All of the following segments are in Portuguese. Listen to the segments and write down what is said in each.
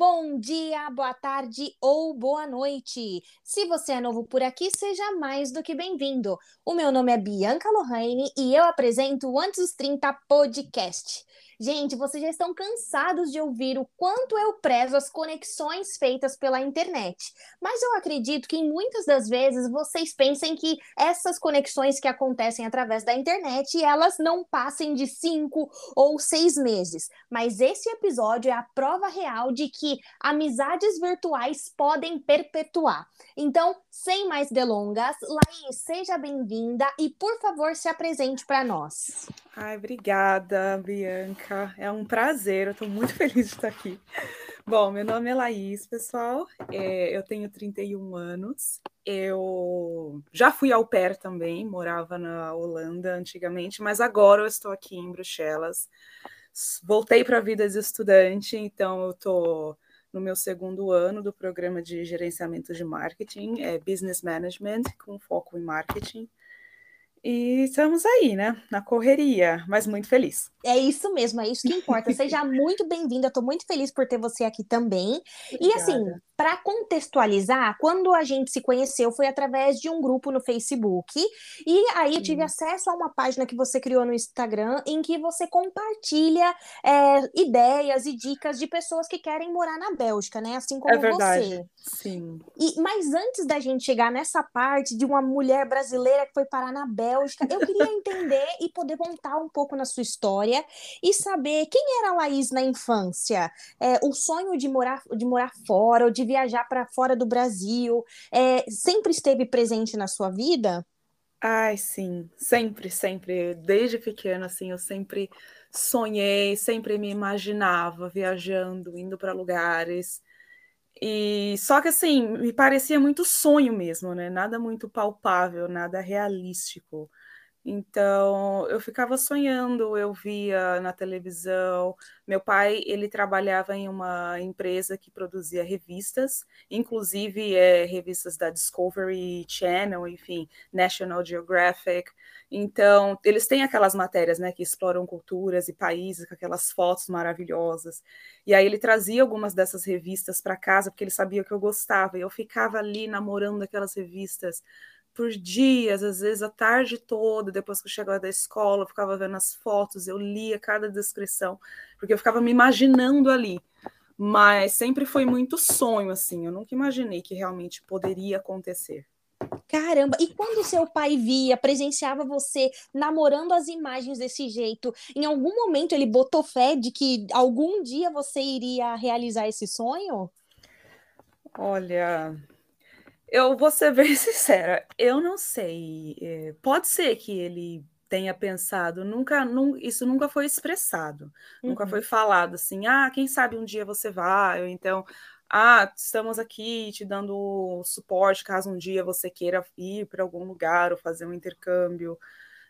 Bom dia, boa tarde ou boa noite. Se você é novo por aqui, seja mais do que bem-vindo. O meu nome é Bianca Lohane e eu apresento o Antes dos 30 Podcast. Gente, vocês já estão cansados de ouvir o quanto eu prezo as conexões feitas pela internet. Mas eu acredito que muitas das vezes vocês pensem que essas conexões que acontecem através da internet, elas não passem de cinco ou seis meses. Mas esse episódio é a prova real de que amizades virtuais podem perpetuar. Então, sem mais delongas, Laís, seja bem-vinda e, por favor, se apresente para nós. Ai, obrigada, Bianca. É um prazer, eu estou muito feliz de estar aqui. Bom, meu nome é Laís, pessoal. É, eu tenho 31 anos. Eu já fui ao pair também, morava na Holanda antigamente, mas agora eu estou aqui em Bruxelas. Voltei para a vida de estudante, então eu estou no meu segundo ano do programa de gerenciamento de marketing, é Business Management, com foco em marketing. E estamos aí, né? Na correria, mas muito feliz. É isso mesmo, é isso que importa. Seja muito bem-vinda, estou muito feliz por ter você aqui também. Obrigada. E assim, para contextualizar, quando a gente se conheceu foi através de um grupo no Facebook, e aí eu tive acesso a uma página que você criou no Instagram em que você compartilha é, ideias e dicas de pessoas que querem morar na Bélgica, né? Assim como é verdade. você. Sim. E, mas antes da gente chegar nessa parte de uma mulher brasileira que foi parar na Bélgica, eu queria entender e poder montar um pouco na sua história e saber quem era a Laís na infância. É, o sonho de morar, de morar fora, ou de viajar para fora do Brasil, é, sempre esteve presente na sua vida? Ai, sim, sempre, sempre. Desde pequena, assim, eu sempre sonhei, sempre me imaginava viajando, indo para lugares. E só que assim, me parecia muito sonho mesmo, né? Nada muito palpável, nada realístico. Então, eu ficava sonhando, eu via na televisão. Meu pai, ele trabalhava em uma empresa que produzia revistas, inclusive é, revistas da Discovery Channel, enfim, National Geographic. Então, eles têm aquelas matérias, né, que exploram culturas e países, com aquelas fotos maravilhosas. E aí ele trazia algumas dessas revistas para casa, porque ele sabia que eu gostava. E eu ficava ali namorando aquelas revistas por dias, às vezes a tarde toda, depois que eu chegava da escola, eu ficava vendo as fotos, eu lia cada descrição, porque eu ficava me imaginando ali. Mas sempre foi muito sonho, assim, eu nunca imaginei que realmente poderia acontecer. Caramba, e quando seu pai via, presenciava você namorando as imagens desse jeito, em algum momento ele botou fé de que algum dia você iria realizar esse sonho? Olha, eu vou ser bem sincera, eu não sei. É, pode ser que ele tenha pensado, nunca, num, isso nunca foi expressado, uhum. nunca foi falado assim, ah, quem sabe um dia você vai, ou então, ah, estamos aqui te dando suporte caso um dia você queira ir para algum lugar ou fazer um intercâmbio.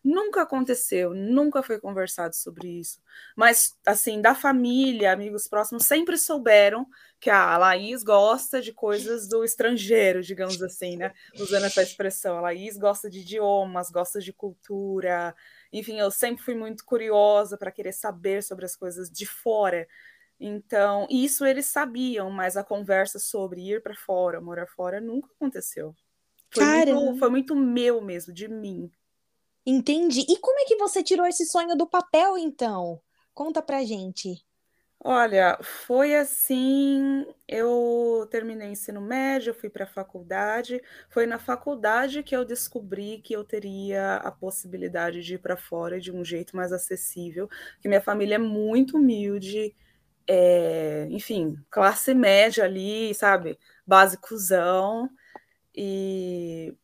Nunca aconteceu, nunca foi conversado sobre isso. Mas, assim, da família, amigos próximos, sempre souberam que a Laís gosta de coisas do estrangeiro, digamos assim, né? Usando essa expressão. A Laís gosta de idiomas, gosta de cultura. Enfim, eu sempre fui muito curiosa para querer saber sobre as coisas de fora. Então, isso eles sabiam, mas a conversa sobre ir para fora, morar fora, nunca aconteceu. Foi muito, foi muito meu mesmo, de mim. Entendi. E como é que você tirou esse sonho do papel, então? Conta pra gente. Olha, foi assim, eu terminei ensino médio, fui para a faculdade. Foi na faculdade que eu descobri que eu teria a possibilidade de ir para fora de um jeito mais acessível, que minha família é muito humilde, é, enfim, classe média ali, sabe? Basicozão. E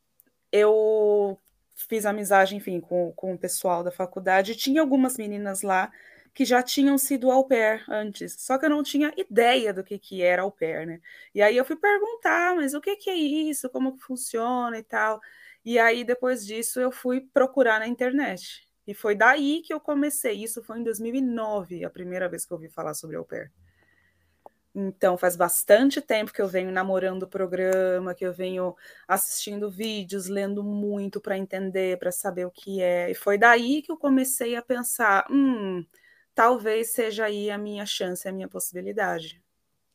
eu fiz amizade, enfim, com, com o pessoal da faculdade. Tinha algumas meninas lá que já tinham sido au pair antes, só que eu não tinha ideia do que, que era au pair, né? E aí eu fui perguntar, mas o que, que é isso? Como que funciona e tal? E aí, depois disso, eu fui procurar na internet. E foi daí que eu comecei. Isso foi em 2009, a primeira vez que eu ouvi falar sobre au pair. Então, faz bastante tempo que eu venho namorando o programa, que eu venho assistindo vídeos, lendo muito para entender, para saber o que é. E foi daí que eu comecei a pensar: hum, talvez seja aí a minha chance, a minha possibilidade.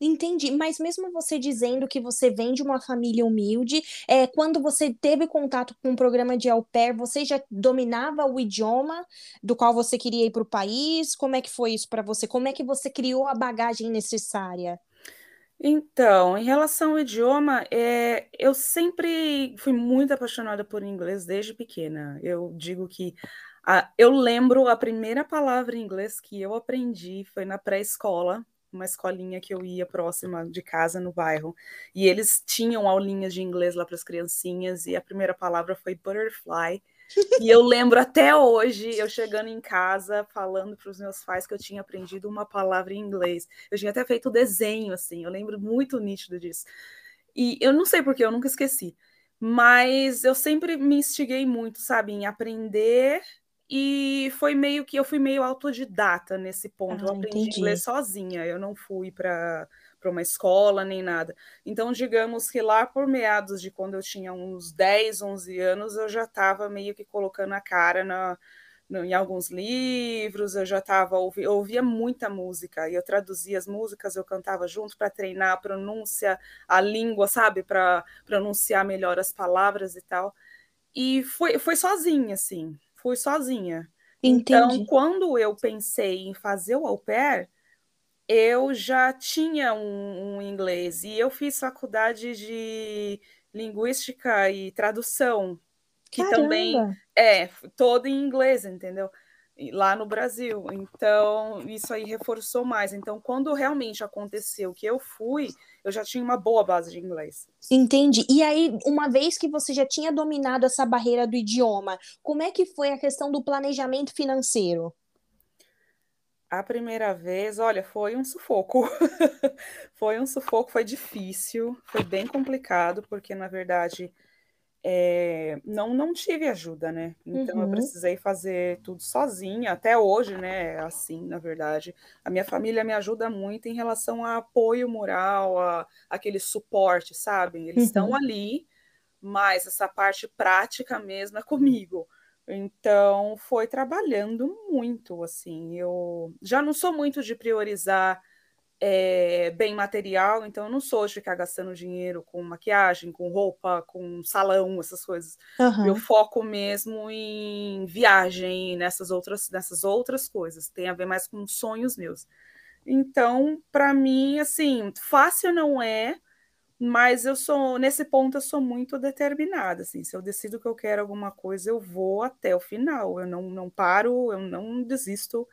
Entendi, mas mesmo você dizendo que você vem de uma família humilde, é, quando você teve contato com o um programa de au pair, você já dominava o idioma do qual você queria ir para o país? Como é que foi isso para você? Como é que você criou a bagagem necessária? Então, em relação ao idioma, é, eu sempre fui muito apaixonada por inglês desde pequena. Eu digo que a, eu lembro a primeira palavra em inglês que eu aprendi foi na pré-escola uma escolinha que eu ia próxima de casa no bairro. E eles tinham aulinhas de inglês lá para as criancinhas e a primeira palavra foi butterfly. E eu lembro até hoje, eu chegando em casa, falando para os meus pais que eu tinha aprendido uma palavra em inglês. Eu tinha até feito desenho, assim, eu lembro muito nítido disso. E eu não sei porque, eu nunca esqueci. Mas eu sempre me instiguei muito, sabe, em aprender e foi meio que eu fui meio autodidata nesse ponto. Ah, eu aprendi entendi. inglês sozinha, eu não fui para para uma escola nem nada. Então, digamos que lá por meados de quando eu tinha uns 10, 11 anos, eu já estava meio que colocando a cara na, no, em alguns livros, eu já estava ouvi, ouvia muita música e eu traduzia as músicas, eu cantava junto para treinar a pronúncia, a língua, sabe, para pronunciar melhor as palavras e tal. E foi, foi sozinha, assim fui sozinha. Então, Entendi. Então, quando eu pensei em fazer o au pair, eu já tinha um, um, inglês e eu fiz faculdade de linguística e tradução, que Caramba. também é todo em inglês, entendeu? Lá no Brasil. Então, isso aí reforçou mais. Então, quando realmente aconteceu que eu fui, eu já tinha uma boa base de inglês. Entendi. E aí, uma vez que você já tinha dominado essa barreira do idioma, como é que foi a questão do planejamento financeiro? A primeira vez, olha, foi um sufoco. foi um sufoco, foi difícil, foi bem complicado, porque na verdade é, não, não tive ajuda, né? Então uhum. eu precisei fazer tudo sozinha, até hoje, né? Assim, na verdade. A minha família me ajuda muito em relação a apoio moral, a aquele suporte, sabe? Eles uhum. estão ali, mas essa parte prática mesmo é comigo. Então foi trabalhando muito, assim. Eu já não sou muito de priorizar é, bem material, então eu não sou de ficar gastando dinheiro com maquiagem, com roupa, com salão, essas coisas. Uhum. Eu foco mesmo em viagem, nessas outras, nessas outras coisas. Tem a ver mais com sonhos meus. Então, para mim, assim, fácil não é, mas eu sou nesse ponto eu sou muito determinada, assim. Se eu decido que eu quero alguma coisa, eu vou até o final. Eu não, não paro, eu não desisto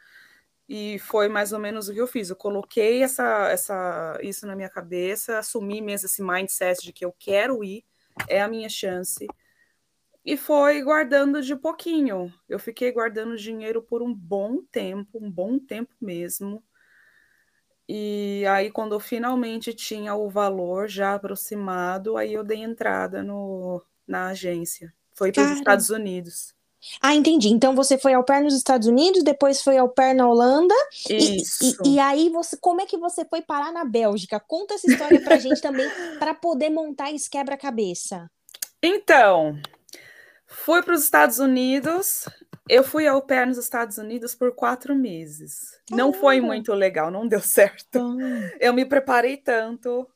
e foi mais ou menos o que eu fiz. Eu coloquei essa, essa, isso na minha cabeça, assumi mesmo esse mindset de que eu quero ir, é a minha chance. E foi guardando de pouquinho. Eu fiquei guardando dinheiro por um bom tempo, um bom tempo mesmo. E aí, quando eu finalmente tinha o valor já aproximado, aí eu dei entrada no, na agência. Foi para os Estados Unidos. Ah, entendi. Então você foi ao pair nos Estados Unidos, depois foi ao pair na Holanda. Isso. E, e, e, aí você, como é que você foi parar na Bélgica? Conta essa história pra gente também, para poder montar esse quebra-cabeça. Então, fui para os Estados Unidos. Eu fui ao pair nos Estados Unidos por quatro meses. Não foi muito legal, não deu certo. Ah. Eu me preparei tanto,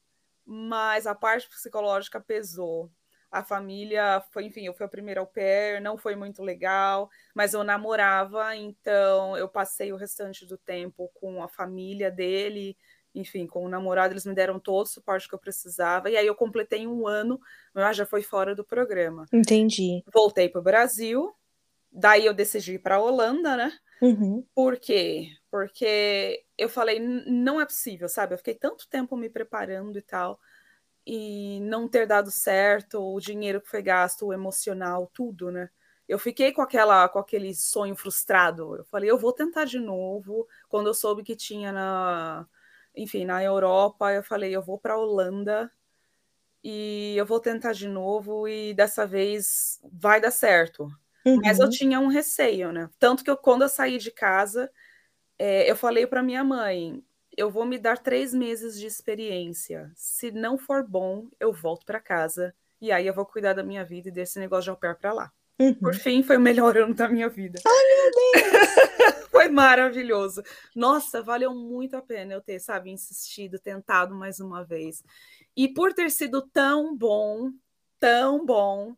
mas a parte psicológica pesou a família foi, enfim, eu fui a primeira au pair, não foi muito legal, mas eu namorava, então eu passei o restante do tempo com a família dele, enfim, com o namorado, eles me deram todo o suporte que eu precisava, e aí eu completei um ano, mas já foi fora do programa. Entendi. Voltei para o Brasil, daí eu decidi ir para a Holanda, né? Uhum. Por quê? Porque eu falei, não é possível, sabe? Eu fiquei tanto tempo me preparando e tal e não ter dado certo, o dinheiro que foi gasto, o emocional, tudo, né? Eu fiquei com aquela com aquele sonho frustrado. Eu falei, eu vou tentar de novo. Quando eu soube que tinha na, enfim, na Europa, eu falei, eu vou para a Holanda e eu vou tentar de novo e dessa vez vai dar certo. Uhum. Mas eu uhum. tinha um receio, né? Tanto que eu, quando eu saí de casa, é, eu falei para minha mãe, eu vou me dar três meses de experiência. Se não for bom, eu volto para casa e aí eu vou cuidar da minha vida e desse negócio de au pair para lá. Uhum. Por fim, foi o melhor ano da minha vida. Ai, meu Deus! foi maravilhoso. Nossa, valeu muito a pena eu ter, sabe, insistido, tentado mais uma vez. E por ter sido tão bom, tão bom,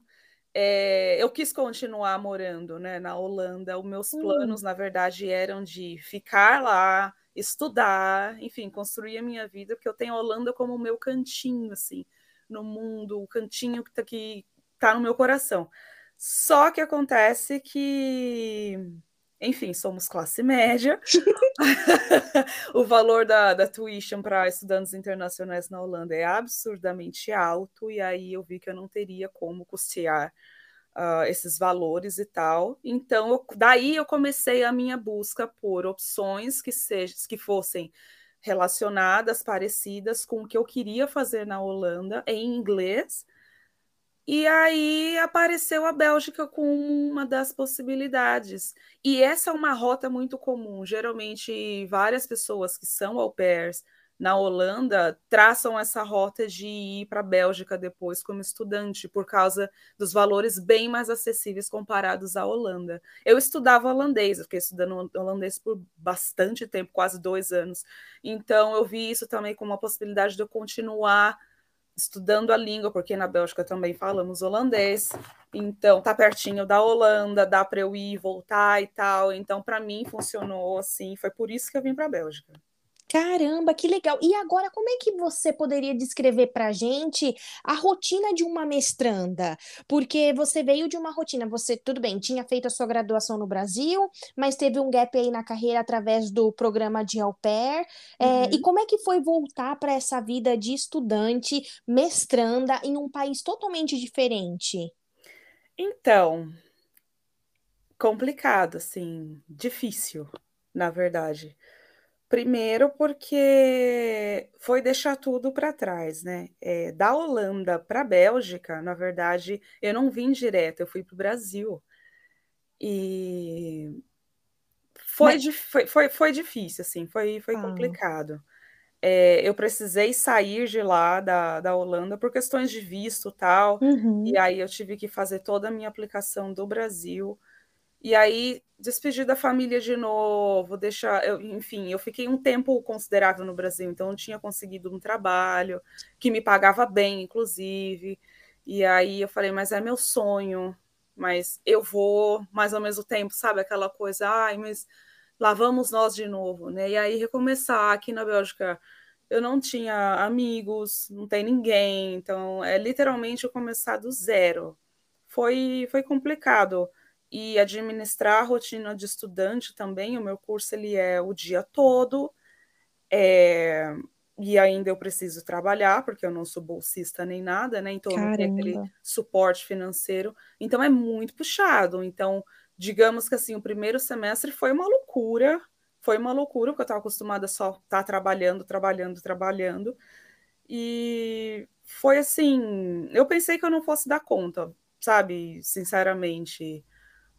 é, eu quis continuar morando né, na Holanda. Os meus hum. planos, na verdade, eram de ficar lá, estudar, enfim, construir a minha vida, porque eu tenho a Holanda como o meu cantinho, assim, no mundo, o cantinho que está que tá no meu coração. Só que acontece que, enfim, somos classe média. o valor da, da tuition para estudantes internacionais na Holanda é absurdamente alto, e aí eu vi que eu não teria como custear uh, esses valores e tal. Então, eu, daí eu comecei a minha busca por opções que, sejam, que fossem relacionadas, parecidas com o que eu queria fazer na Holanda em inglês. E aí apareceu a Bélgica com uma das possibilidades. E essa é uma rota muito comum. Geralmente, várias pessoas que são au pairs na Holanda traçam essa rota de ir para a Bélgica depois como estudante, por causa dos valores bem mais acessíveis comparados à Holanda. Eu estudava holandês, eu fiquei estudando holandês por bastante tempo, quase dois anos. Então eu vi isso também como uma possibilidade de eu continuar estudando a língua, porque na Bélgica também falamos holandês. Então tá pertinho da Holanda, dá para eu ir voltar e tal. Então para mim funcionou assim, foi por isso que eu vim para a Bélgica. Caramba, que legal! E agora, como é que você poderia descrever para a gente a rotina de uma mestranda? Porque você veio de uma rotina, você, tudo bem, tinha feito a sua graduação no Brasil, mas teve um gap aí na carreira através do programa de au pair. É, uhum. e como é que foi voltar para essa vida de estudante, mestranda, em um país totalmente diferente? Então, complicado, assim, difícil, na verdade. Primeiro, porque foi deixar tudo para trás, né? É, da Holanda para a Bélgica, na verdade, eu não vim direto, eu fui para o Brasil. E foi, Mas... foi, foi, foi difícil, assim, foi, foi ah. complicado. É, eu precisei sair de lá, da, da Holanda, por questões de visto tal, uhum. e aí eu tive que fazer toda a minha aplicação do Brasil. E aí, despedir da família de novo, deixar. Eu, enfim, eu fiquei um tempo considerável no Brasil, então eu tinha conseguido um trabalho que me pagava bem, inclusive. E aí eu falei, mas é meu sonho, mas eu vou, mas ao mesmo tempo, sabe, aquela coisa, ai, mas lá vamos nós de novo, né? E aí recomeçar aqui na Bélgica. Eu não tinha amigos, não tem ninguém, então é literalmente eu começar do zero. Foi, foi complicado e administrar a rotina de estudante também. O meu curso ele é o dia todo, é, e ainda eu preciso trabalhar, porque eu não sou bolsista nem nada, né? Então Caramba. eu não tenho aquele suporte financeiro. Então é muito puxado. Então, digamos que assim, o primeiro semestre foi uma loucura. Foi uma loucura, porque eu estava acostumada a só estar tá trabalhando, trabalhando, trabalhando. E foi assim, eu pensei que eu não fosse dar conta, sabe? Sinceramente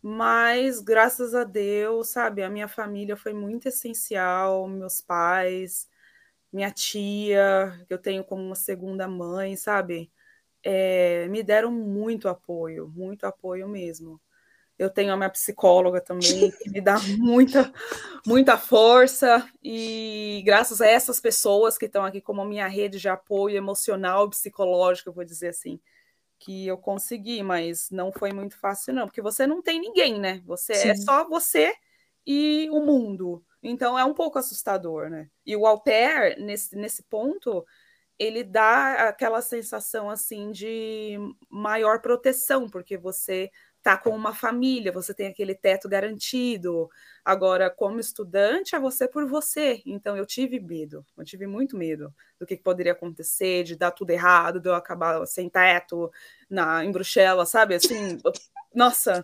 mas graças a Deus, sabe, a minha família foi muito essencial, meus pais, minha tia, que eu tenho como uma segunda mãe, sabe, é, me deram muito apoio, muito apoio mesmo. Eu tenho a minha psicóloga também, que me dá muita, muita força, e graças a essas pessoas que estão aqui como minha rede de apoio emocional, psicológico, eu vou dizer assim, que eu consegui, mas não foi muito fácil, não, porque você não tem ninguém, né? Você é Sim. é só você e o mundo. Então é um pouco assustador, né? E o au pair, nesse, nesse ponto, ele dá aquela sensação assim de maior proteção, porque você tá com uma família, você tem aquele teto garantido. Agora, como estudante, é você por você. Então, eu tive medo, eu tive muito medo do que poderia acontecer, de dar tudo errado, de eu acabar sem teto na, em Bruxelas, sabe? Assim, nossa,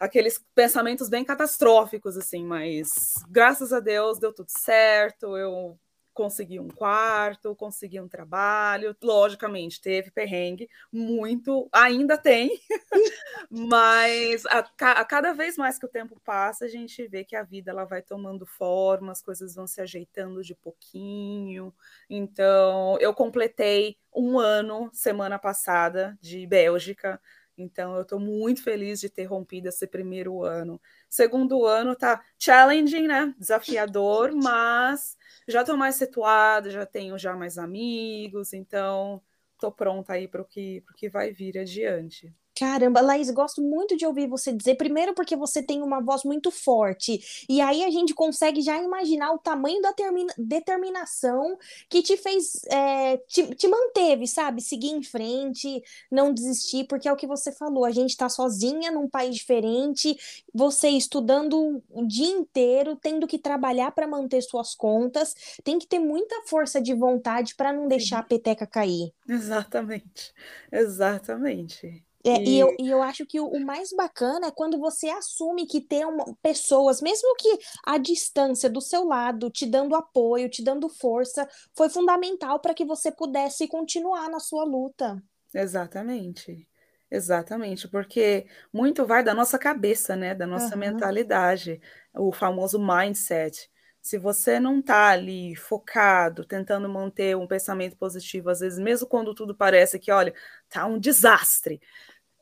aqueles pensamentos bem catastróficos, assim, mas graças a Deus deu tudo certo, eu consegui um quarto, consegui um trabalho. Logicamente, teve perrengue, muito, ainda tem, mas a, a, cada vez mais que o tempo passa, a gente vê que a vida ela vai tomando forma, as coisas vão se ajeitando de pouquinho. Então, eu completei um ano semana passada de Bélgica. Então, eu estou muito feliz de ter rompido esse primeiro ano. Segundo ano tá challenging, né? Desafiador, mas já estou mais situada, já tenho já mais amigos, então estou pronta aí para o que, que vai vir adiante. Caramba, Laís, gosto muito de ouvir você dizer, primeiro porque você tem uma voz muito forte, e aí a gente consegue já imaginar o tamanho da determinação que te fez, é, te, te, manteve, sabe? Seguir em frente, não desistir, porque é o que você falou, a gente tá sozinha num país diferente, você estudando o dia inteiro, tendo que trabalhar para manter suas contas, tem que ter muita força de vontade para não deixar a peteca cair. Exatamente, exatamente. É, e... e, eu, e eu acho que o, o, mais bacana é quando você assume que tem uma, pessoas, mesmo que a distância do seu lado, te dando apoio, te dando força, foi fundamental para que você pudesse continuar na sua luta. Exatamente. Exatamente, porque muito vai da nossa cabeça, né? Da nossa uhum. mentalidade, o famoso mindset. Se você não está ali focado, tentando manter um pensamento positivo, às vezes, mesmo quando tudo parece que, olha, tá um desastre,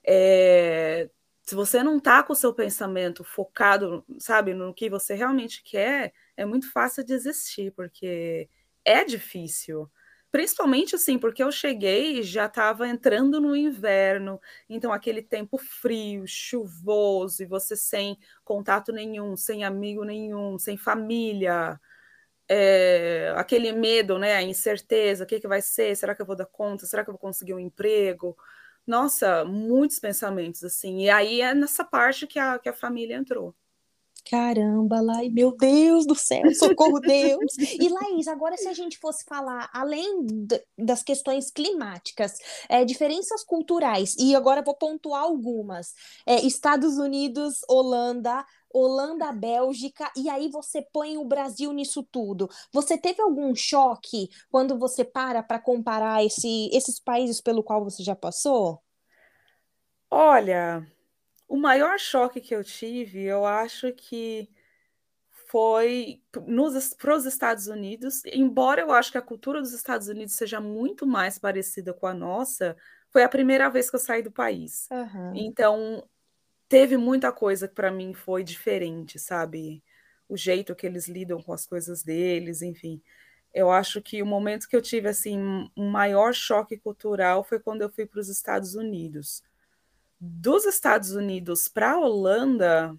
é, se você não está com o seu pensamento focado, sabe, no que você realmente quer, é muito fácil desistir, porque é difícil. Principalmente assim, porque eu cheguei e já estava entrando no inverno, então aquele tempo frio, chuvoso, e você sem contato nenhum, sem amigo nenhum, sem família, é, aquele medo, né, a incerteza, o que, que vai ser? Será que eu vou dar conta? Será que eu vou conseguir um emprego? Nossa, muitos pensamentos, assim. E aí é nessa parte que a, que a família entrou. Caramba, Laís, meu Deus do céu, socorro Deus. E Laís, agora se a gente fosse falar, além das questões climáticas, é, diferenças culturais, e agora vou pontuar algumas: é, Estados Unidos, Holanda, Holanda, Bélgica, e aí você põe o Brasil nisso tudo. Você teve algum choque quando você para para comparar esse, esses países pelo qual você já passou? Olha, o maior choque que eu tive, eu acho que foi para os Estados Unidos, embora eu acho que a cultura dos Estados Unidos seja muito mais parecida com a nossa, foi a primeira vez que eu saí do país. Uhum. Então, teve muita coisa que para mim foi diferente, sabe? O jeito que eles lidam com as coisas deles, enfim. Eu acho que o momento que eu tive assim um maior choque cultural foi quando eu fui para os Estados Unidos dos Estados Unidos para a Holanda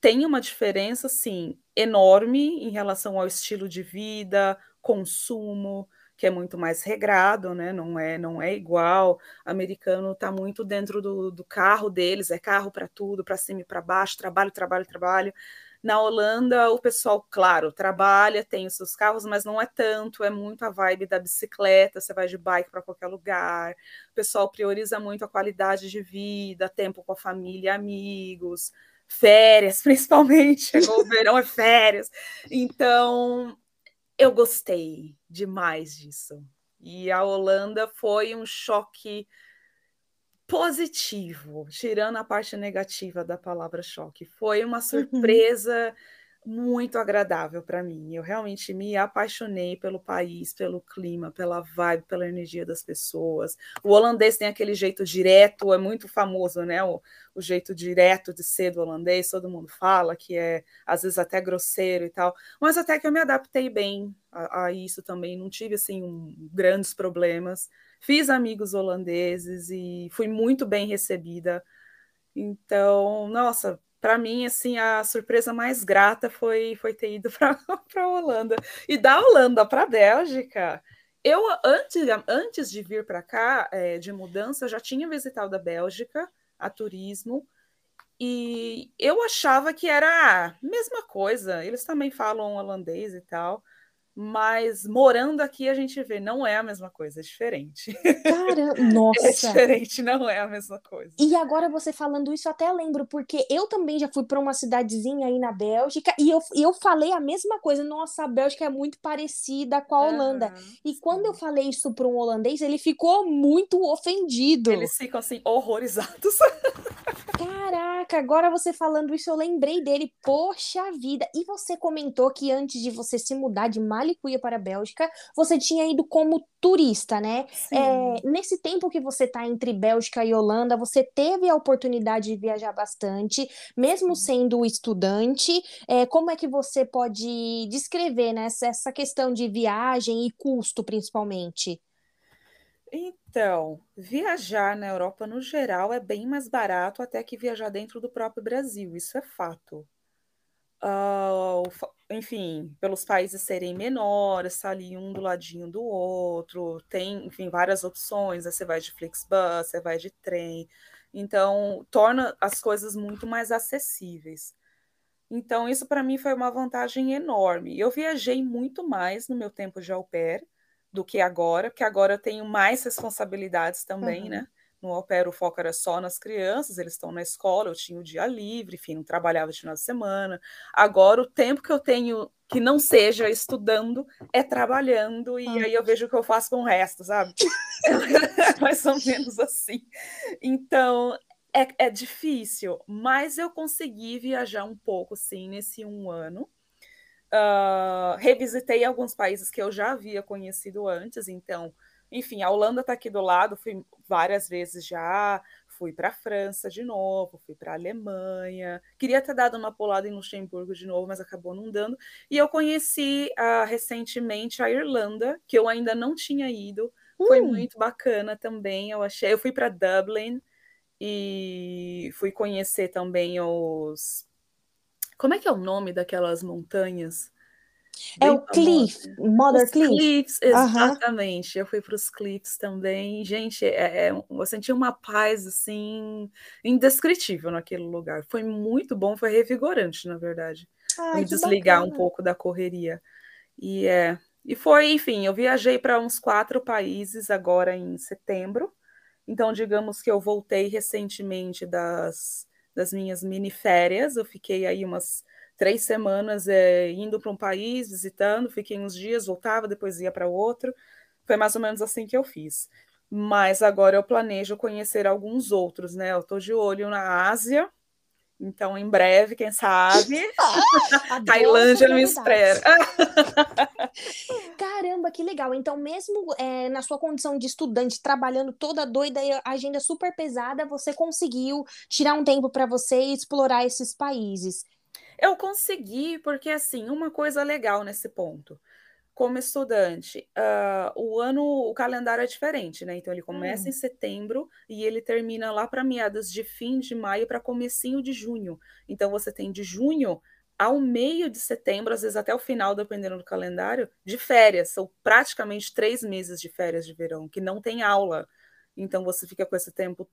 tem uma diferença assim enorme em relação ao estilo de vida, consumo, que é muito mais regrado, né? Não é, não é igual. O americano está muito dentro do, do carro deles, é carro para tudo, para cima e para baixo, trabalho, trabalho, trabalho. Na Holanda, o pessoal, claro, trabalha, tem os seus carros, mas não é tanto, é muito a vibe da bicicleta, você vai de bike para qualquer lugar. O pessoal prioriza muito a qualidade de vida, tempo com a família, amigos, férias, principalmente. Chegou o verão, é férias. Então, eu gostei demais disso. E a Holanda foi um choque positivo, tirando a parte negativa da palavra choque. Foi uma uhum. surpresa uhum. Muito agradável para mim. Eu realmente me apaixonei pelo país, pelo clima, pela vibe, pela energia das pessoas. O holandês tem aquele jeito direto, é muito famoso, né? O, o jeito direto de ser do holandês, todo mundo fala que é às vezes até grosseiro e tal. Mas até que eu me adaptei bem a, a isso também, não tive assim um, grandes problemas fiz amigos holandeses e fui muito bem recebida. Então, nossa, para mim, assim, a surpresa mais grata foi, foi ter ido para a Holanda. E da Holanda para a Bélgica, eu, antes, antes de vir para cá, é, de mudança, já tinha visitado a Bélgica, a turismo, e eu achava que era a mesma coisa, eles também falam holandês e tal, mas morando aqui a gente vê, não é a mesma coisa, é diferente. Caramba, nossa! É diferente, não é a mesma coisa. E agora você falando isso, até lembro, porque eu também já fui para uma cidadezinha aí na Bélgica e eu, eu falei a mesma coisa. Nossa, a Bélgica é muito parecida com a Holanda. E quando eu falei isso para um holandês, ele ficou muito ofendido. Eles ficam assim, horrorizados. Caraca, agora você falando isso, eu lembrei dele. Poxa vida! E você comentou que antes de você se mudar de Malicuia para a Bélgica, você tinha ido como turista, né? É, nesse tempo que você está entre Bélgica e Holanda, você teve a oportunidade de viajar bastante, mesmo sendo estudante. É, como é que você pode descrever né, essa questão de viagem e custo, principalmente? Então, viajar na Europa no geral é bem mais barato até que viajar dentro do próprio Brasil, isso é fato. Uh, enfim, pelos países serem menores, tá ali um do ladinho do outro, tem, enfim, várias opções, você vai de Flixbus, você vai de trem, então torna as coisas muito mais acessíveis. Então, isso para mim foi uma vantagem enorme. Eu viajei muito mais no meu tempo de au pair do que agora, porque agora eu tenho mais responsabilidades também, uhum. né? No au pair, o foco era só nas crianças, eles estão na escola, eu tinha o dia livre, enfim, não trabalhava de final de semana. Agora, o tempo que eu tenho que não seja estudando é trabalhando, e aí eu vejo o que eu faço com o resto, sabe? Mais ou menos assim. Então, é, é difícil, mas eu consegui viajar um pouco, sim, nesse um ano. Uh, revisitei alguns países que eu já havia conhecido antes, então enfim, a Holanda está aqui do lado, fui várias vezes já, fui para a França de novo, fui para a Alemanha. Queria ter dado uma pulada em Luxemburgo de novo, mas acabou não dando. E eu conheci uh, recentemente a Irlanda, que eu ainda não tinha ido. Foi hum. muito bacana também, eu achei. Eu fui para Dublin e fui conhecer também os. Como é que é o nome daquelas montanhas? É o Cliff, Mother Cliff. Cliffs, exatamente. Uhum. Eu fui para os Cliffs também. Gente, é, é, eu senti uma paz assim indescritível naquele lugar. Foi muito bom, foi revigorante, na verdade. Ai, Me desligar bacana. um pouco da correria. E é, e foi, enfim, eu viajei para uns quatro países agora em setembro. Então, digamos que eu voltei recentemente das, das minhas mini férias. Eu fiquei aí umas três semanas é, indo para um país, visitando, fiquei uns dias, voltava, depois ia para outro. Foi mais ou menos assim que eu fiz. Mas agora eu planejo conhecer alguns outros, né? Eu estou de olho na Ásia, então em breve, quem sabe, ah, Tailândia me espera. Caramba, que legal! Então, mesmo é, na sua condição de estudante, trabalhando toda doida e agenda super pesada, você conseguiu tirar um tempo para você e explorar esses países. Eu consegui, porque assim, uma coisa legal nesse ponto. Como estudante, uh, o ano, o calendário é diferente, né? Então ele começa hum. em setembro e ele termina lá para meados de fim de maio para comecinho de junho. Então você tem de junho ao meio de setembro, às vezes até o final, dependendo do calendário, de férias. São praticamente três meses de férias de verão, que não tem aula. Então você fica com esse tempo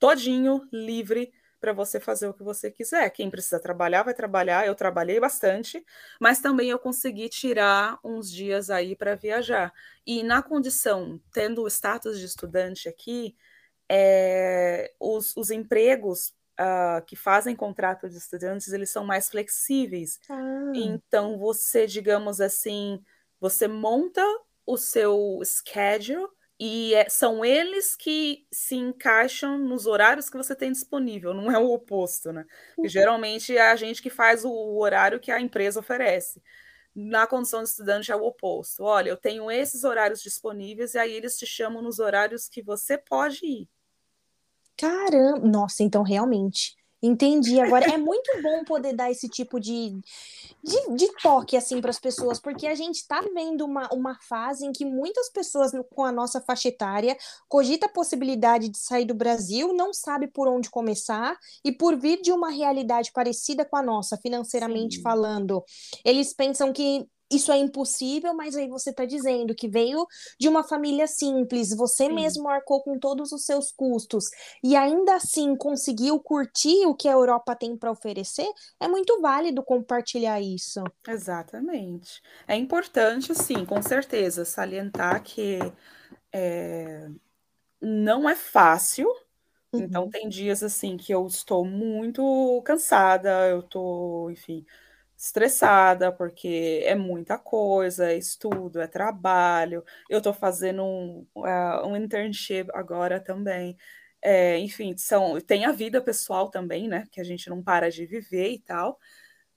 todinho livre para você fazer o que você quiser. Quem precisa trabalhar, vai trabalhar. Eu trabalhei bastante, mas também eu consegui tirar uns dias aí para viajar. E na condição, tendo o status de estudante aqui, é, os, os empregos uh, que fazem contrato de estudantes, eles são mais flexíveis. Ah. Então, você, digamos assim, você monta o seu schedule e é, são eles que se encaixam nos horários que você tem disponível, não é o oposto, né? Uhum. geralmente é a gente que faz o horário que a empresa oferece. Na condição de estudante é o oposto. Olha, eu tenho esses horários disponíveis e aí eles te chamam nos horários que você pode ir. Caramba, nossa, então realmente Entendi. Agora é muito bom poder dar esse tipo de, de, de toque assim para as pessoas, porque a gente está vivendo uma, uma fase em que muitas pessoas com a nossa faixa etária cogita a possibilidade de sair do Brasil, não sabe por onde começar e por vir de uma realidade parecida com a nossa, financeiramente Sim. falando, eles pensam que isso é impossível, mas aí você está dizendo que veio de uma família simples, você Sim. mesmo arcou com todos os seus custos e ainda assim conseguiu curtir o que a Europa tem para oferecer, é muito válido compartilhar isso. Exatamente. É importante, sim, com certeza, salientar que é, não é fácil. Então, uhum. tem dias assim que eu estou muito cansada, eu estou, enfim, estressada, porque é muita coisa, é estudo, é trabalho. Eu estou fazendo um, uh, um internship agora também. É, enfim, são, tem a vida pessoal também, né? Que a gente não para de viver e tal.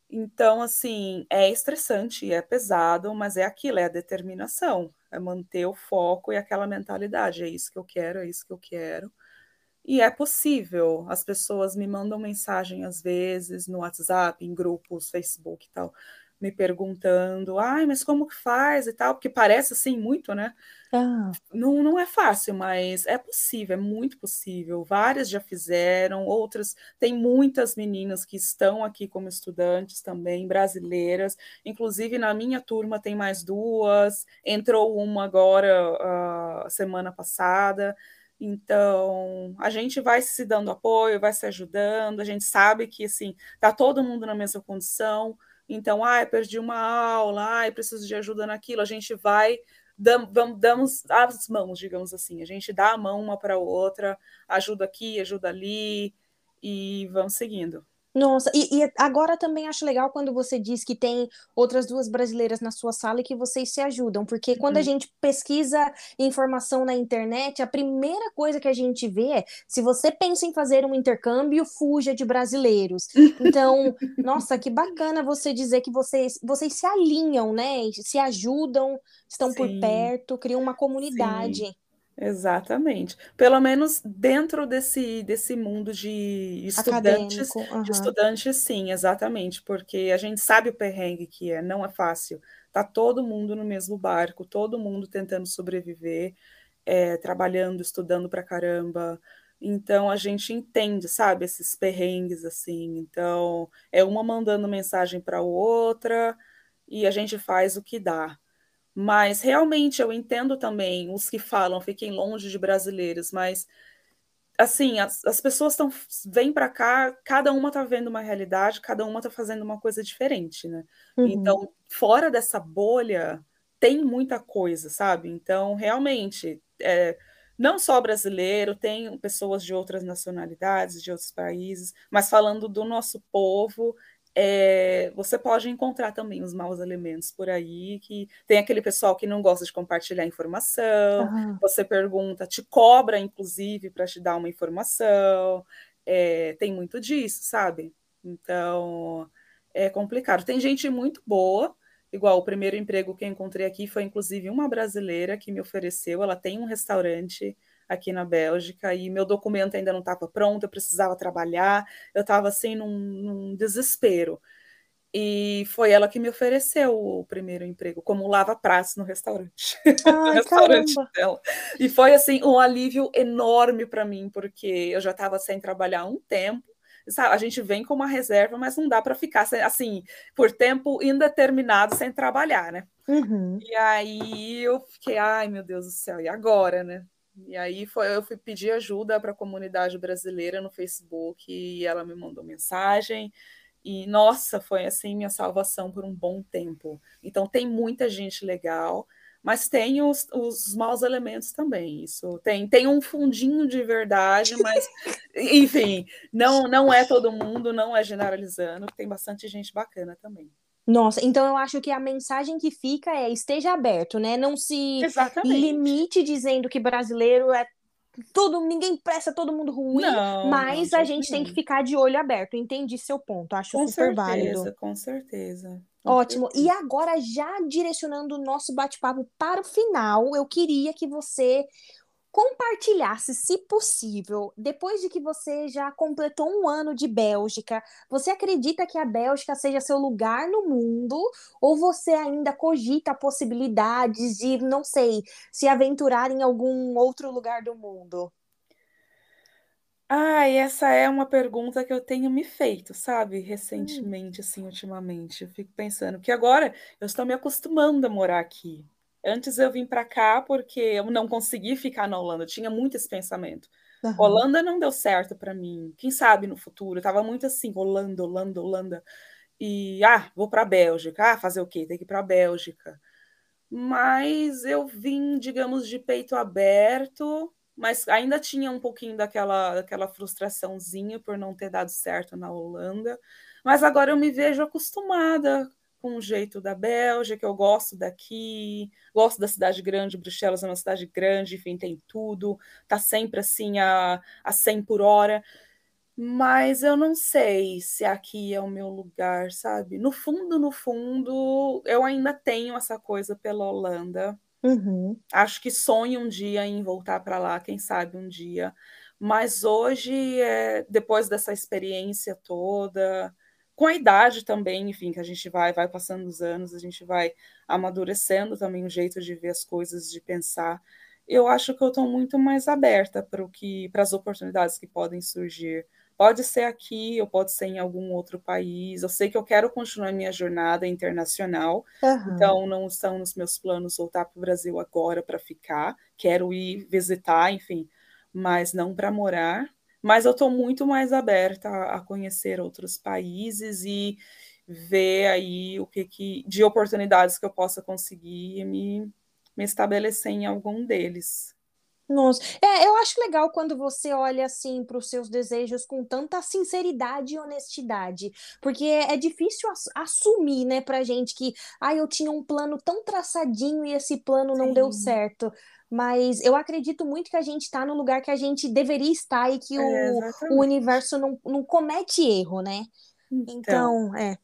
Então, assim, é estressante, é pesado, mas é aquilo, é a determinação, é manter o foco e aquela mentalidade. É isso que eu quero, é isso que eu quero. E é possível. As pessoas me mandam mensagem às vezes no WhatsApp, em grupos, Facebook e tal, me perguntando, ai, mas como que faz e tal, porque parece assim muito, né? Ah. Não, não é fácil, mas é possível, é muito possível. Várias já fizeram, outras. Tem muitas meninas que estão aqui como estudantes também, brasileiras. Inclusive, na minha turma tem mais duas, entrou uma agora, uh, semana passada. Então, a gente vai se dando apoio, vai se ajudando, a gente sabe que, assim, tá todo mundo na mesma condição, então, ah, perdi uma aula, ah, preciso de ajuda naquilo, a gente vai, dam, damos as mãos, digamos assim, a gente dá a mão uma para a outra, ajuda aqui, ajuda ali, e vamos seguindo. Nossa, e, e, agora também acho legal quando você diz que tem outras duas brasileiras na sua sala e que vocês se ajudam, porque quando uhum. a gente pesquisa informação na internet, a primeira coisa que a gente vê é se você pensa em fazer um intercâmbio, fuja de brasileiros. Então, nossa, que bacana você dizer que vocês, vocês se alinham, né? Se ajudam, estão Sim. por perto, criam uma comunidade. Sim. Exatamente. Pelo menos dentro desse, desse mundo de estudantes, uhum. de estudantes, sim, exatamente, porque a gente sabe o perrengue que é, não é fácil. Tá todo mundo no mesmo barco, todo mundo tentando sobreviver, é, trabalhando, estudando pra caramba. Então a gente entende, sabe, esses perrengues assim. Então é uma mandando mensagem para outra e a gente faz o que dá. Mas realmente eu entendo também os que falam fiquem longe de brasileiros, mas assim, as, as pessoas estão vêm para cá, cada uma está vendo uma realidade, cada uma está fazendo uma coisa diferente, né? Uhum. Então, fora dessa bolha, tem muita coisa, sabe? Então, realmente, é, não só brasileiro, tem pessoas de outras nacionalidades, de outros países, mas falando do nosso povo, é, você pode encontrar também os maus elementos por aí, que tem aquele pessoal que não gosta de compartilhar informação, uhum. você pergunta, te cobra, inclusive, para te dar uma informação, é, tem muito disso, sabe? Então, é complicado. Tem gente muito boa, igual o primeiro emprego que eu encontrei aqui foi, inclusive, uma brasileira que me ofereceu, ela tem um restaurante aqui na Bélgica e meu documento ainda não estava pronto, eu precisava trabalhar, eu estava assim num, num, desespero. E foi ela que me ofereceu o primeiro emprego, como lava-pratos no restaurante. Ai, no restaurante dela. E foi assim um alívio enorme para mim, porque eu já estava sem trabalhar um tempo. A gente vem com uma reserva, mas não dá para ficar assim por tempo indeterminado sem trabalhar, né? Uhum. E aí eu fiquei, ai meu Deus do céu, e agora, né? E aí foi, eu fui pedir ajuda para a comunidade brasileira no Facebook e ela me mandou mensagem. E nossa, foi assim minha salvação por um bom tempo. Então tem muita gente legal, mas tem os, os maus elementos também. Isso tem, tem um fundinho de verdade, mas enfim, não não é todo mundo, não é generalizando, tem bastante gente bacana também. Nossa, então eu acho que a mensagem que fica é esteja aberto, né? Não se Exatamente. limite dizendo que brasileiro é todo ninguém presta todo mundo ruim, não, mas não, a gente tem que ficar de olho aberto. Entendi seu ponto, acho com super certeza, válido. Com certeza. Ótimo. E agora já direcionando o nosso bate-papo para o final, eu queria que você compartilhasse, se possível, depois de que você já completou um ano de Bélgica, você acredita que a Bélgica seja seu lugar no mundo? Ou você ainda cogita possibilidades de, não sei, se aventurar em algum outro lugar do mundo? Ah, essa é uma pergunta que eu tenho me feito, sabe, Hum. recentemente, assim, ultimamente. Eu fico pensando que agora eu estou me acostumando a morar aqui. Antes eu vim para cá porque eu não consegui ficar na Holanda, eu tinha muito esse pensamento. Aham. Holanda não deu certo para mim. Quem sabe no futuro? Eu estava muito assim, Holanda, Holanda, Holanda. E ah, vou para a Bélgica. Ah, fazer o quê? Tem que ir para a Bélgica. Mas eu vim, digamos, de peito aberto mas ainda tinha um pouquinho daquela, daquela frustraçãozinha por não ter dado certo na Holanda. Mas agora eu me vejo acostumada com o jeito da Bélgica, eu gosto daqui, gosto da cidade grande, Bruxelas é uma cidade grande, enfim, tem tudo, tá sempre assim a, a 100 por hora, mas eu não sei se aqui é o meu lugar, sabe? No fundo, no fundo, eu ainda tenho essa coisa pela Holanda, Uhum. Acho que sonho um dia em voltar para lá, quem sabe um dia. Mas hoje, é, depois dessa experiência toda, com a idade também, enfim, que a gente vai, vai passando os anos, a gente vai amadurecendo também o jeito de ver as coisas, de pensar. Eu acho que eu estou muito mais aberta para o que, para as oportunidades que podem surgir. Pode ser aqui, ou pode ser em algum outro país. Eu sei que eu quero continuar minha jornada internacional, Aham. então não estão nos meus planos voltar para o Brasil agora para ficar. Quero ir visitar, enfim, mas não para morar. Mas eu estou muito mais aberta a, conhecer outros países e ver aí o que, que de oportunidades que eu possa conseguir e me, me estabelecer em algum deles. Nossa, é, eu acho legal quando você olha assim para os seus desejos com tanta sinceridade e honestidade, porque é difícil ass assumir, né, pra gente que, ah, eu tinha um plano tão traçadinho e esse plano não deu Sim. certo. Mas eu acredito muito que a gente está no lugar que a gente deveria estar e que É, o, o universo não, não comete erro, né? Então, Então, é,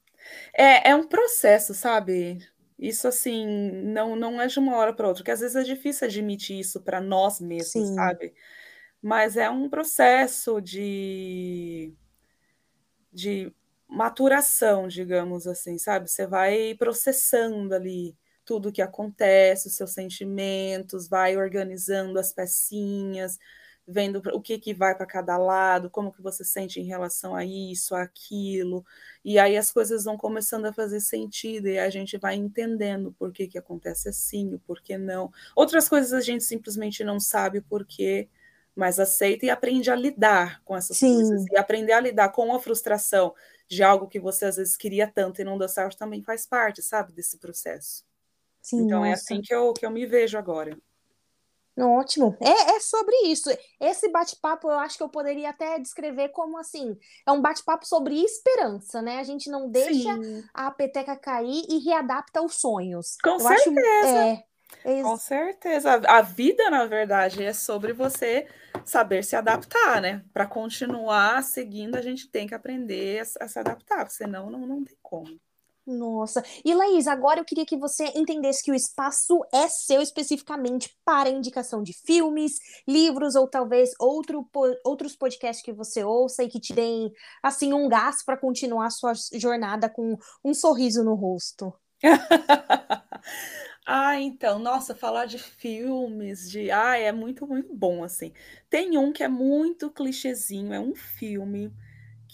é, é um processo, sabe? Isso assim, não, não é de uma hora para outra, porque às vezes é difícil admitir isso para nós mesmos, sim, sabe? Mas é um processo de, de maturação, digamos assim, sabe? Você vai processando ali tudo o que acontece, os seus sentimentos, vai organizando as pecinhas, vendo o que, que vai para cada lado, como que você sente em relação a isso, aquilo, e aí as coisas vão começando a fazer sentido, e a gente vai entendendo por que, que acontece assim, o porquê não. Outras coisas a gente simplesmente não sabe porquê, mas aceita e aprende a lidar com essas coisas, sim, e aprender a lidar com a frustração de algo que você às vezes queria tanto e não deu certo também faz parte, sabe, desse processo. sim, Então é assim nossa. que eu, que eu me vejo agora. Ótimo. É, é sobre isso. Esse bate-papo eu acho que eu poderia até descrever como assim, é um bate-papo sobre esperança, né? A gente não deixa Sim, a peteca cair e readapta os sonhos. com Eu acho certeza, é, é com certeza. A, a vida, na verdade, é sobre você saber se adaptar, né? Para continuar seguindo, a gente tem que aprender a, a se adaptar, senão não, não tem como. Nossa. E Laís, agora eu queria que você entendesse que o espaço é seu especificamente para indicação de filmes, livros ou talvez outro, outros podcasts que você ouça e que te deem assim um gás para continuar a sua jornada com um sorriso no rosto. Ah, então, nossa, falar de filmes, de ah, é muito, muito bom, assim. Tem um que é muito clichêzinho, é um filme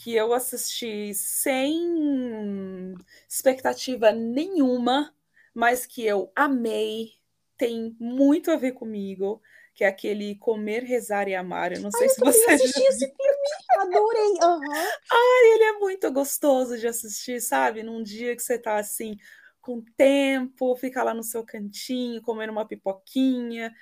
que eu assisti sem expectativa nenhuma, mas que eu amei, tem muito a ver comigo, que é aquele Comer, Rezar e Amar. Eu não Ai, sei se você assisti já esse filme, adorei. Aham. Ele é muito gostoso de assistir, sabe? Num dia que você tá assim, com tempo, fica lá no seu cantinho, comendo uma pipoquinha.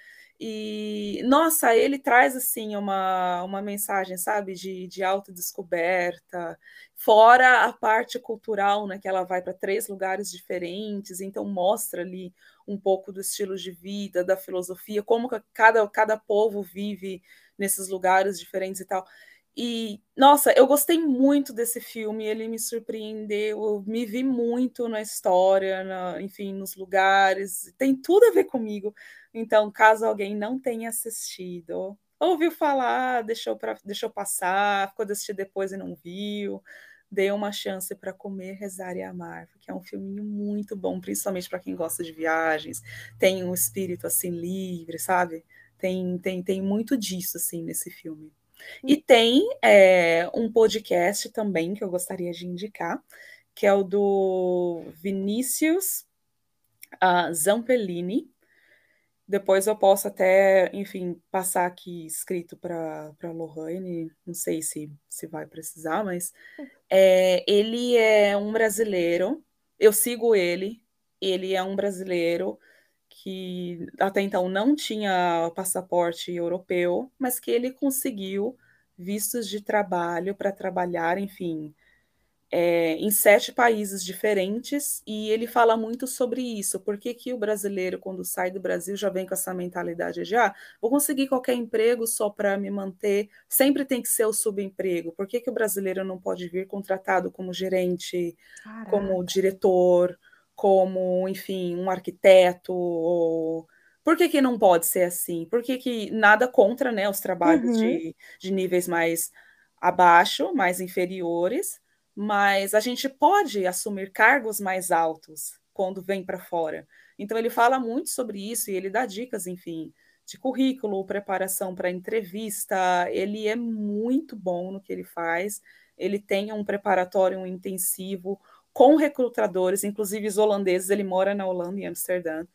E, nossa, ele traz assim uma, uma mensagem, sabe, de, de autodescoberta, fora a parte cultural, né, que ela vai para três lugares diferentes, então mostra ali um pouco do estilo de vida, da filosofia, como cada, cada povo vive nesses lugares diferentes e tal. E, nossa, eu gostei muito desse filme, ele me surpreendeu, eu me vi muito na história, na, enfim, nos lugares, tem tudo a ver comigo. Então, caso alguém não tenha assistido, ouviu falar, deixou, pra, deixou passar, ficou de assistir depois e não viu, dê uma chance para comer, rezar e amar, porque é um filminho muito bom, principalmente para quem gosta de viagens, tem um espírito assim livre, sabe? Tem, tem, tem muito disso assim nesse filme. E tem é, um podcast também que eu gostaria de indicar, que é o do Vinícius uh, Zampellini. Depois eu posso até, enfim, passar aqui escrito para a Lohane, não sei se, se vai precisar, mas é, ele é um brasileiro, eu sigo ele, ele é um brasileiro que até então não tinha passaporte europeu, mas que ele conseguiu vistos de trabalho para trabalhar, enfim, é, em sete países diferentes, e ele fala muito sobre isso. Por que, que o brasileiro, quando sai do Brasil, já vem com essa mentalidade de ah, vou conseguir qualquer emprego só para me manter, sempre tem que ser o subemprego. Por que, que o brasileiro não pode vir contratado como gerente, Caraca. como diretor, como, enfim, um arquiteto ou por que, que não pode ser assim? Por que, que nada contra né, os trabalhos uhum. de, de níveis mais abaixo, mais inferiores, mas a gente pode assumir cargos mais altos quando vem para fora. Então ele fala muito sobre isso e ele dá dicas, enfim, de currículo, preparação para entrevista. Ele é muito bom no que ele faz. Ele tem um preparatório um intensivo com recrutadores, inclusive os holandeses. Ele mora na Holanda, em Amsterdã.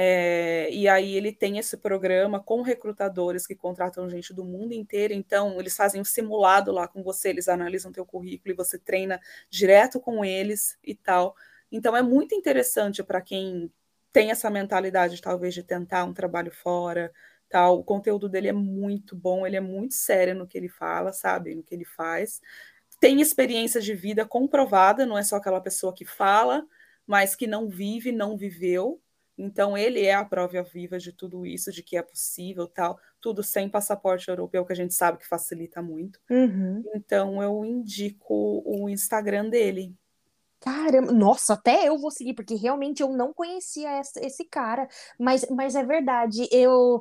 É, e aí ele tem esse programa com recrutadores que contratam gente do mundo inteiro. Então, eles fazem um simulado lá com você, eles analisam teu currículo e você treina direto com eles e tal. Então, é muito interessante para quem tem essa mentalidade, talvez, de tentar um trabalho fora, tal. O conteúdo dele é muito bom, ele é muito sério no que ele fala, sabe? No que ele faz. Tem experiência de vida comprovada, não é só aquela pessoa que fala, mas que não vive, não viveu, então, ele é a prova viva de tudo isso, de que é possível, tal, tudo sem passaporte europeu, que a gente sabe que facilita muito. Uhum. Então, eu indico o Instagram dele. Caramba, nossa, até eu vou seguir, porque realmente eu não conhecia esse cara, mas, mas é verdade, eu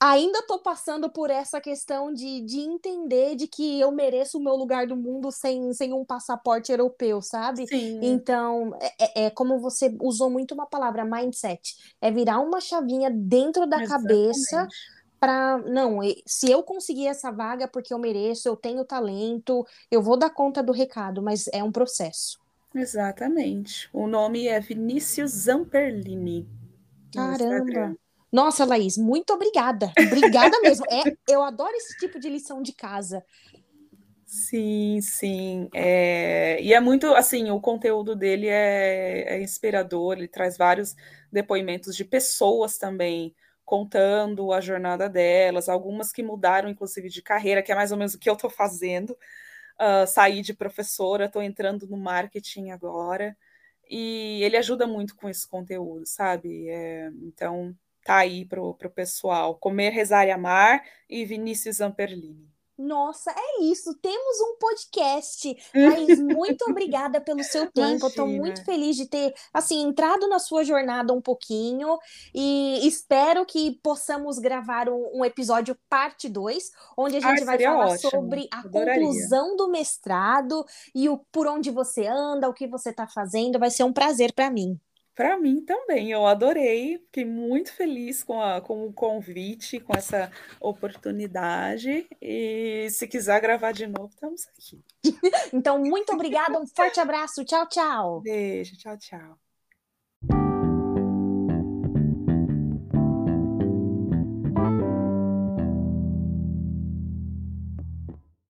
ainda estou passando por essa questão de, de entender de que eu mereço o meu lugar do mundo sem, sem um passaporte europeu, sabe? Sim. Então, é, é, é como você usou muito uma palavra, mindset. É virar uma chavinha dentro da Exatamente. cabeça para não, se eu conseguir essa vaga porque eu mereço, eu tenho talento, eu vou dar conta do recado, mas é um processo. Exatamente. O nome é Vinícius Zamperlini. Caramba. Nossa, Laís, muito obrigada. Obrigada mesmo. É, eu adoro esse tipo de lição de casa. Sim, sim. É... E é muito assim, o conteúdo dele é, é inspirador, ele traz vários depoimentos de pessoas também contando a jornada delas, algumas que mudaram, inclusive, de carreira, que é mais ou menos o que eu estou fazendo. Uh, saí de professora, estou entrando no marketing agora. E ele ajuda muito com esse conteúdo, sabe? É, então, tá aí pro, pro pessoal. Comer, Rezar e Amar e Vinícius Amperlini. Nossa, é isso. Temos um podcast. Mas muito obrigada pelo seu tempo. Estou muito feliz de ter assim entrado na sua jornada um pouquinho e espero que possamos gravar um, um episódio parte 2, onde a gente Ai, vai falar ótimo. sobre a Adoraria. conclusão do mestrado e o por onde você anda, o que você está fazendo. Vai ser um prazer para mim. Para mim também, eu adorei, fiquei muito feliz com, a, com o convite, com essa oportunidade. E se quiser gravar de novo, estamos aqui. então, muito obrigada, um forte abraço. Tchau, tchau. Beijo, tchau, tchau.